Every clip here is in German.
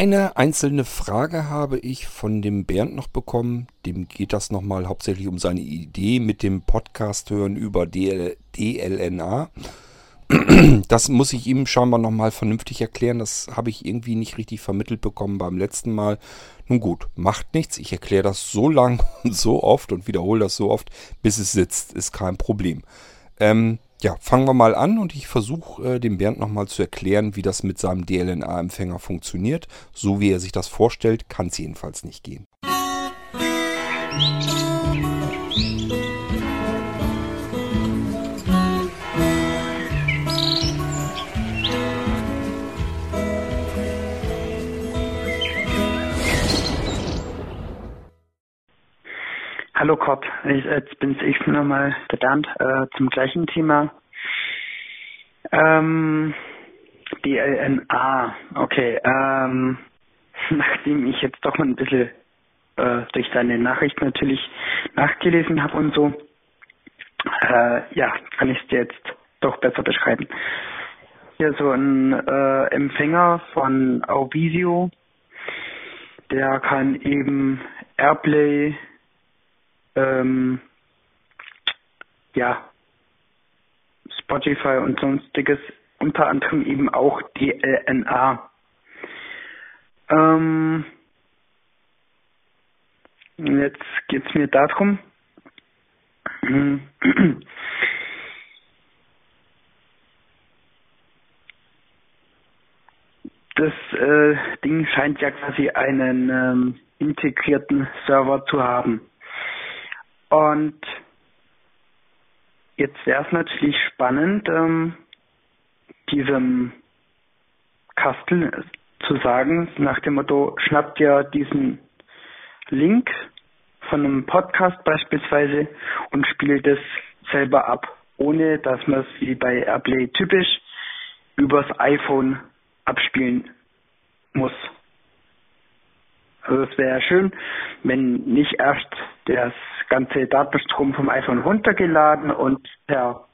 Eine einzelne Frage habe ich von dem Bernd noch bekommen. Dem geht das nochmal hauptsächlich um seine Idee mit dem Podcast hören über DL DLNA. Das muss ich ihm scheinbar nochmal vernünftig erklären. Das habe ich irgendwie nicht richtig vermittelt bekommen beim letzten Mal. Nun gut, macht nichts. Ich erkläre das so lang und so oft und wiederhole das so oft, bis es sitzt. Ist kein Problem. Ähm, ja, fangen wir mal an und ich versuche äh, dem Bernd nochmal zu erklären, wie das mit seinem DLNA-Empfänger funktioniert. So wie er sich das vorstellt, kann es jedenfalls nicht gehen. Hallo ich, jetzt bin's ich nochmal, der Bernd, äh, zum gleichen Thema. Ähm, DLNA, okay. Ähm, nachdem ich jetzt doch mal ein bisschen äh, durch seine Nachricht natürlich nachgelesen habe und so, äh, ja, kann ich es jetzt doch besser beschreiben. Hier so ein äh, Empfänger von Auvisio, der kann eben Airplay ähm, ja, Spotify und sonstiges, unter anderem eben auch DLNA. Ähm, jetzt geht es mir darum, das äh, Ding scheint ja quasi einen ähm, integrierten Server zu haben. Und jetzt wäre es natürlich spannend, ähm, diesem Kastel zu sagen, nach dem Motto, schnappt ihr diesen Link von einem Podcast beispielsweise und spielt es selber ab, ohne dass man es wie bei Airplay typisch übers iPhone abspielen muss. Also es wäre schön, wenn nicht erst das ganze Datenstrom vom iPhone runtergeladen und per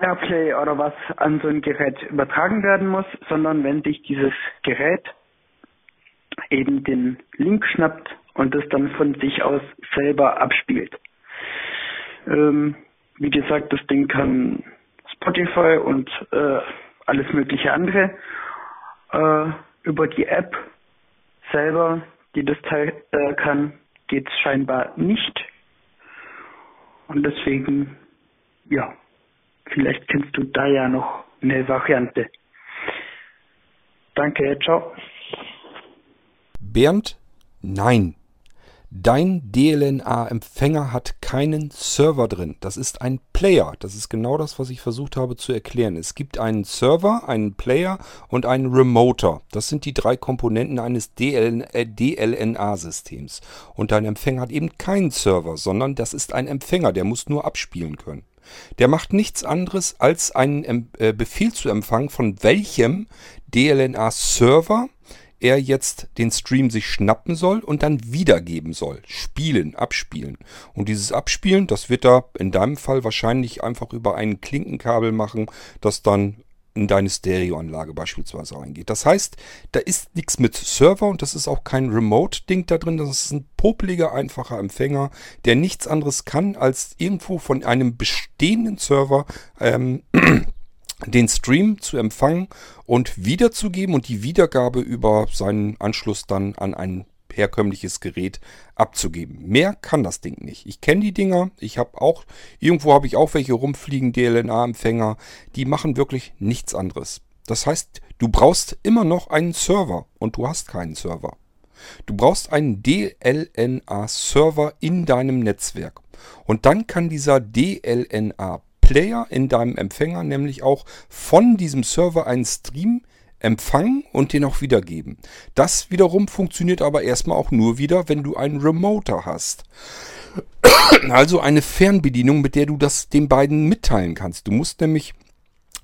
Airplay oder was an so ein Gerät übertragen werden muss, sondern wenn sich dieses Gerät eben den Link schnappt und es dann von sich aus selber abspielt. Ähm, wie gesagt, das Ding kann Spotify und äh, alles mögliche andere äh, über die App selber, die das Teil äh, kann, geht es scheinbar nicht. Und deswegen, ja, vielleicht kennst du da ja noch eine Variante. Danke, ciao. Bernd, nein. Dein DLNA-Empfänger hat keinen Server drin. Das ist ein Player. Das ist genau das, was ich versucht habe zu erklären. Es gibt einen Server, einen Player und einen Remoter. Das sind die drei Komponenten eines DLNA-Systems. Und dein Empfänger hat eben keinen Server, sondern das ist ein Empfänger. Der muss nur abspielen können. Der macht nichts anderes, als einen äh, Befehl zu empfangen, von welchem DLNA-Server er jetzt den Stream sich schnappen soll und dann wiedergeben soll. Spielen, abspielen. Und dieses Abspielen, das wird er in deinem Fall wahrscheinlich einfach über ein Klinkenkabel machen, das dann in deine Stereoanlage beispielsweise reingeht. Das heißt, da ist nichts mit Server und das ist auch kein Remote-Ding da drin. Das ist ein popeliger, einfacher Empfänger, der nichts anderes kann, als irgendwo von einem bestehenden Server ähm, den Stream zu empfangen und wiederzugeben und die Wiedergabe über seinen Anschluss dann an ein herkömmliches Gerät abzugeben. Mehr kann das Ding nicht. Ich kenne die Dinger. Ich habe auch, irgendwo habe ich auch welche rumfliegen, DLNA-Empfänger. Die machen wirklich nichts anderes. Das heißt, du brauchst immer noch einen Server und du hast keinen Server. Du brauchst einen DLNA-Server in deinem Netzwerk. Und dann kann dieser DLNA Player in deinem Empfänger nämlich auch von diesem Server einen Stream empfangen und den auch wiedergeben. Das wiederum funktioniert aber erstmal auch nur wieder, wenn du einen Remoter hast. Also eine Fernbedienung, mit der du das den beiden mitteilen kannst. Du musst nämlich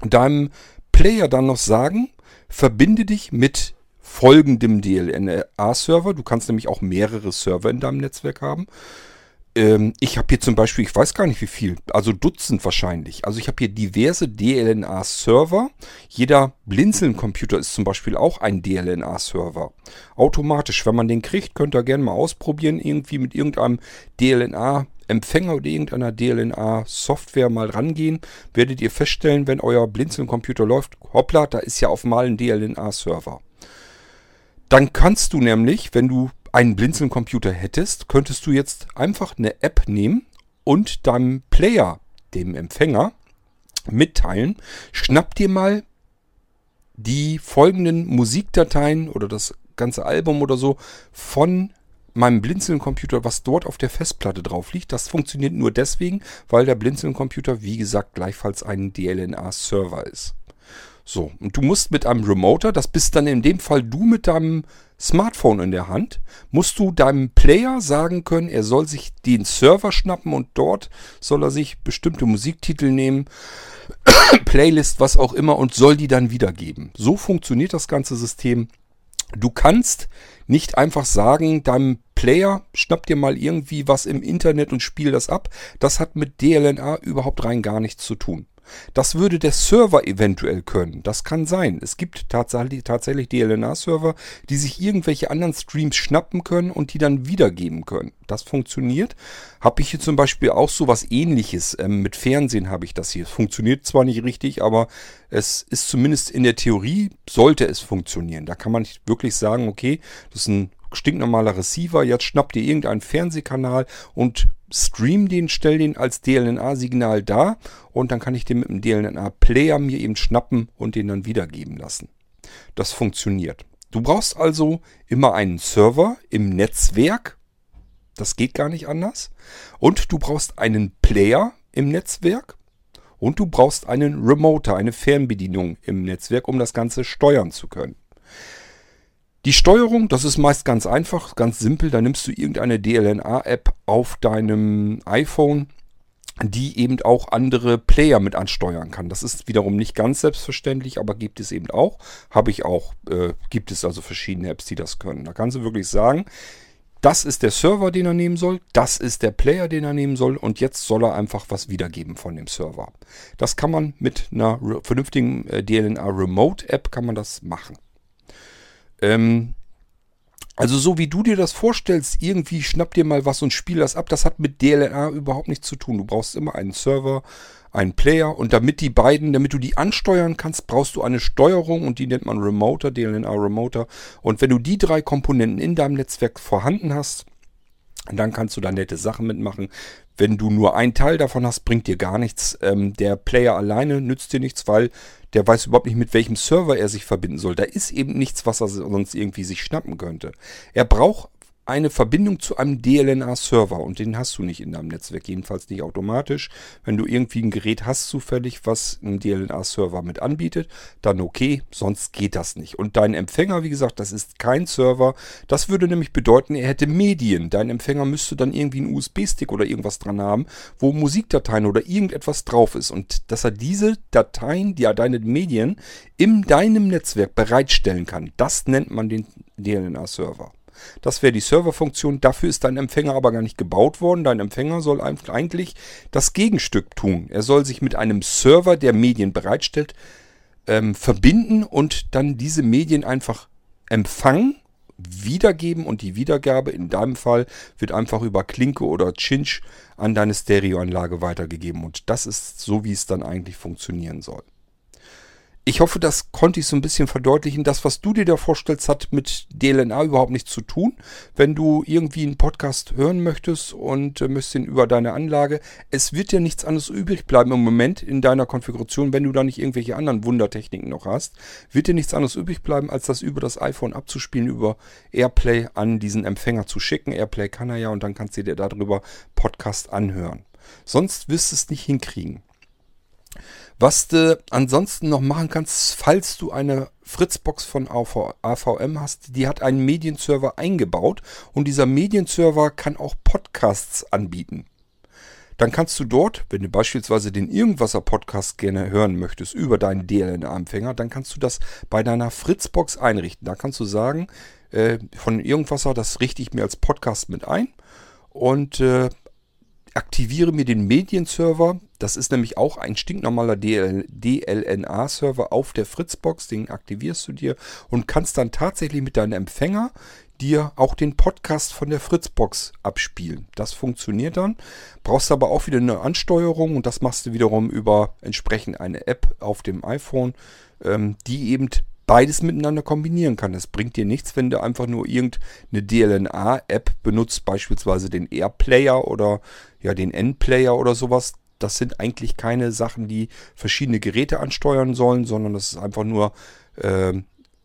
deinem Player dann noch sagen, verbinde dich mit folgendem DLNA-Server. Du kannst nämlich auch mehrere Server in deinem Netzwerk haben. Ähm, ich habe hier zum Beispiel, ich weiß gar nicht wie viel, also Dutzend wahrscheinlich. Also ich habe hier diverse DLNA-Server. Jeder Blinzeln-Computer ist zum Beispiel auch ein DLNA-Server. Automatisch, wenn man den kriegt, könnt ihr gerne mal ausprobieren, irgendwie mit irgendeinem DLNA Empfänger oder irgendeiner DLNA-Software mal rangehen, werdet ihr feststellen, wenn euer Blinzeln-Computer läuft, hoppla, da ist ja auf mal ein DLNA-Server. Dann kannst du nämlich, wenn du einen Blinzeln-Computer hättest, könntest du jetzt einfach eine App nehmen und deinem Player, dem Empfänger, mitteilen, schnapp dir mal die folgenden Musikdateien oder das ganze Album oder so von meinem Blinzeln-Computer, was dort auf der Festplatte drauf liegt. Das funktioniert nur deswegen, weil der Blinzeln-Computer, wie gesagt, gleichfalls ein DLNA-Server ist. So, und du musst mit einem Remoter, das bist dann in dem Fall du mit deinem Smartphone in der Hand, musst du deinem Player sagen können, er soll sich den Server schnappen und dort soll er sich bestimmte Musiktitel nehmen, Playlist, was auch immer und soll die dann wiedergeben. So funktioniert das ganze System. Du kannst nicht einfach sagen, deinem Player, schnapp dir mal irgendwie was im Internet und spiel das ab. Das hat mit DLNA überhaupt rein gar nichts zu tun. Das würde der Server eventuell können. Das kann sein. Es gibt tatsächlich, DLNA-Server, die sich irgendwelche anderen Streams schnappen können und die dann wiedergeben können. Das funktioniert. Habe ich hier zum Beispiel auch so was ähnliches. Ähm, mit Fernsehen habe ich das hier. Es funktioniert zwar nicht richtig, aber es ist zumindest in der Theorie, sollte es funktionieren. Da kann man wirklich sagen, okay, das ist ein stinknormaler Receiver, jetzt schnappt ihr irgendeinen Fernsehkanal und stream den, stell den als DLNA-Signal da und dann kann ich den mit dem DLNA-Player mir eben schnappen und den dann wiedergeben lassen. Das funktioniert. Du brauchst also immer einen Server im Netzwerk. Das geht gar nicht anders. Und du brauchst einen Player im Netzwerk. Und du brauchst einen Remoter, eine Fernbedienung im Netzwerk, um das Ganze steuern zu können. Die Steuerung, das ist meist ganz einfach, ganz simpel. Da nimmst du irgendeine DLNA-App auf deinem iPhone, die eben auch andere Player mit ansteuern kann. Das ist wiederum nicht ganz selbstverständlich, aber gibt es eben auch. Habe ich auch, äh, gibt es also verschiedene Apps, die das können. Da kannst du wirklich sagen, das ist der Server, den er nehmen soll, das ist der Player, den er nehmen soll und jetzt soll er einfach was wiedergeben von dem Server. Das kann man mit einer vernünftigen äh, DLNA Remote App kann man das machen. Ähm, also so wie du dir das vorstellst, irgendwie schnapp dir mal was und spiel das ab, das hat mit DLNA überhaupt nichts zu tun. Du brauchst immer einen Server, einen Player und damit die beiden, damit du die ansteuern kannst, brauchst du eine Steuerung und die nennt man Remoter, DLNA Remoter. Und wenn du die drei Komponenten in deinem Netzwerk vorhanden hast, dann kannst du da nette Sachen mitmachen. Wenn du nur einen Teil davon hast, bringt dir gar nichts. Ähm, der Player alleine nützt dir nichts, weil der weiß überhaupt nicht, mit welchem Server er sich verbinden soll. Da ist eben nichts, was er sonst irgendwie sich schnappen könnte. Er braucht eine Verbindung zu einem DLNA-Server und den hast du nicht in deinem Netzwerk, jedenfalls nicht automatisch. Wenn du irgendwie ein Gerät hast zufällig, was einen DLNA-Server mit anbietet, dann okay, sonst geht das nicht. Und dein Empfänger, wie gesagt, das ist kein Server. Das würde nämlich bedeuten, er hätte Medien. Dein Empfänger müsste dann irgendwie einen USB-Stick oder irgendwas dran haben, wo Musikdateien oder irgendetwas drauf ist. Und dass er diese Dateien, ja deine Medien, in deinem Netzwerk bereitstellen kann, das nennt man den DLNA-Server. Das wäre die Serverfunktion. Dafür ist dein Empfänger aber gar nicht gebaut worden. Dein Empfänger soll eigentlich das Gegenstück tun. Er soll sich mit einem Server, der Medien bereitstellt, ähm, verbinden und dann diese Medien einfach empfangen, wiedergeben und die Wiedergabe in deinem Fall wird einfach über Klinke oder Cinch an deine Stereoanlage weitergegeben. Und das ist so, wie es dann eigentlich funktionieren soll ich hoffe, das konnte ich so ein bisschen verdeutlichen. Das, was du dir da vorstellst, hat mit DLNA überhaupt nichts zu tun. Wenn du irgendwie einen Podcast hören möchtest und äh, möchtest ihn über deine Anlage, es wird dir nichts anderes übrig bleiben im Moment in deiner Konfiguration, wenn du da nicht irgendwelche anderen Wundertechniken noch hast, wird dir nichts anderes übrig bleiben, als das über das iPhone abzuspielen, über Airplay an diesen Empfänger zu schicken. Airplay kann er ja und dann kannst du dir darüber Podcast anhören. Sonst wirst du es nicht hinkriegen. Was du ansonsten noch machen kannst, falls du eine Fritzbox von AVM hast, die hat einen Medienserver eingebaut und dieser Medienserver kann auch Podcasts anbieten. Dann kannst du dort, wenn du beispielsweise den Irgendwasser Podcast gerne hören möchtest über deinen DLNA-Empfänger, dann kannst du das bei deiner Fritzbox einrichten. Da kannst du sagen, äh, von Irgendwasser, das richte ich mir als Podcast mit ein und äh, aktiviere mir den Medienserver. Das ist nämlich auch ein stinknormaler DLNA-Server auf der Fritzbox. Den aktivierst du dir und kannst dann tatsächlich mit deinem Empfänger dir auch den Podcast von der Fritzbox abspielen. Das funktioniert dann. Brauchst aber auch wieder eine Ansteuerung und das machst du wiederum über entsprechend eine App auf dem iPhone, ähm, die eben beides miteinander kombinieren kann. Es bringt dir nichts, wenn du einfach nur irgendeine DLNA-App benutzt, beispielsweise den Airplayer oder ja den N-Player oder sowas. Das sind eigentlich keine Sachen, die verschiedene Geräte ansteuern sollen, sondern das ist einfach nur äh,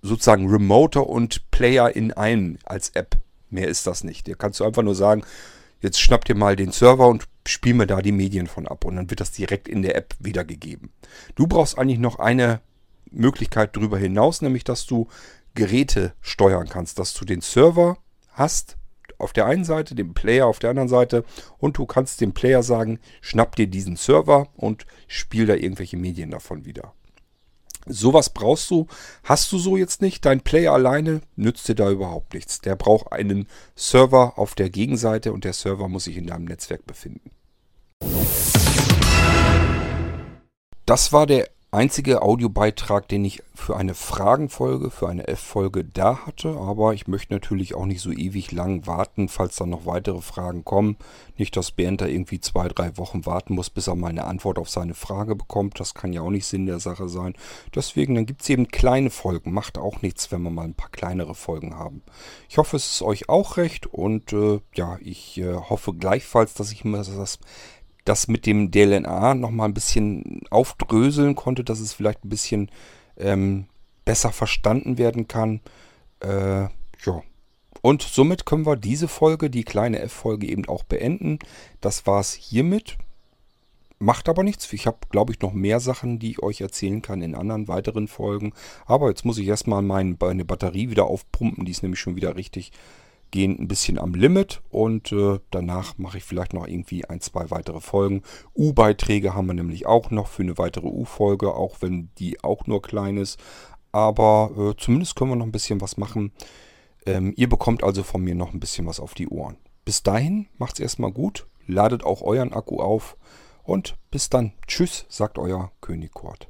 sozusagen Remoter und Player in einem als App. Mehr ist das nicht. Hier kannst du einfach nur sagen, jetzt schnapp dir mal den Server und spiel mir da die Medien von ab. Und dann wird das direkt in der App wiedergegeben. Du brauchst eigentlich noch eine Möglichkeit darüber hinaus, nämlich dass du Geräte steuern kannst, dass du den Server hast auf der einen Seite, den Player auf der anderen Seite und du kannst dem Player sagen, schnapp dir diesen Server und spiel da irgendwelche Medien davon wieder. Sowas brauchst du, hast du so jetzt nicht. Dein Player alleine nützt dir da überhaupt nichts. Der braucht einen Server auf der Gegenseite und der Server muss sich in deinem Netzwerk befinden. Das war der einzige Audiobeitrag, den ich für eine Fragenfolge, für eine F-Folge da hatte. Aber ich möchte natürlich auch nicht so ewig lang warten, falls dann noch weitere Fragen kommen. Nicht, dass Bernd da irgendwie zwei, drei Wochen warten muss, bis er mal eine Antwort auf seine Frage bekommt. Das kann ja auch nicht Sinn der Sache sein. Deswegen, dann gibt es eben kleine Folgen. Macht auch nichts, wenn wir mal ein paar kleinere Folgen haben. Ich hoffe, es ist euch auch recht. Und äh, ja, ich äh, hoffe gleichfalls, dass ich mir das das mit dem DLNA nochmal ein bisschen aufdröseln konnte, dass es vielleicht ein bisschen ähm, besser verstanden werden kann. Äh, ja. Und somit können wir diese Folge, die kleine F-Folge, eben auch beenden. Das war es hiermit. Macht aber nichts. Ich habe, glaube ich, noch mehr Sachen, die ich euch erzählen kann in anderen weiteren Folgen. Aber jetzt muss ich erstmal meine Batterie wieder aufpumpen. Die ist nämlich schon wieder richtig gehen ein bisschen am Limit und äh, danach mache ich vielleicht noch irgendwie ein, zwei weitere Folgen. U-Beiträge haben wir nämlich auch noch für eine weitere U-Folge, auch wenn die auch nur klein ist. Aber äh, zumindest können wir noch ein bisschen was machen. Ähm, ihr bekommt also von mir noch ein bisschen was auf die Ohren. Bis dahin macht es erstmal gut, ladet auch euren Akku auf und bis dann. Tschüss, sagt euer König Kurt.